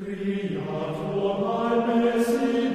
Fiat tuam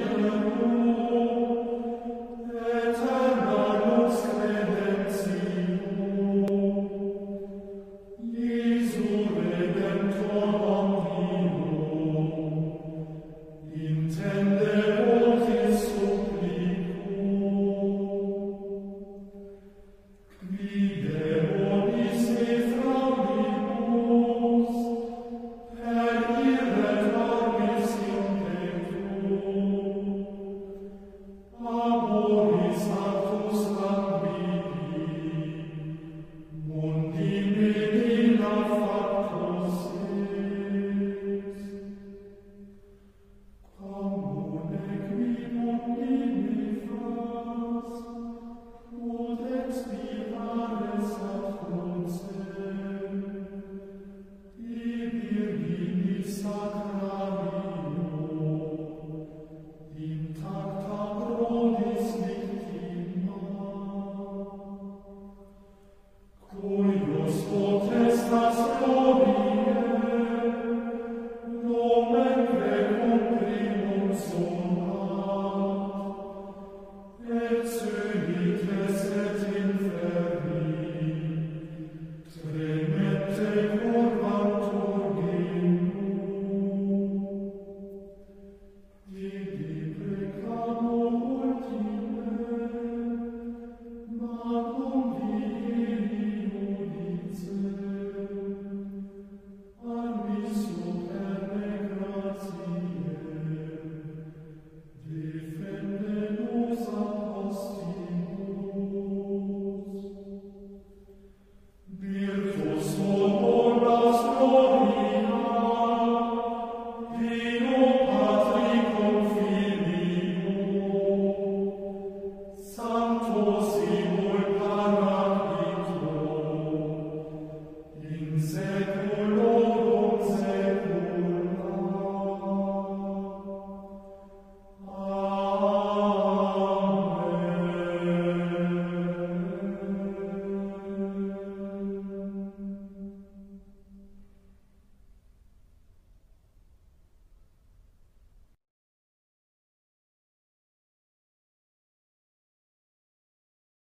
secolo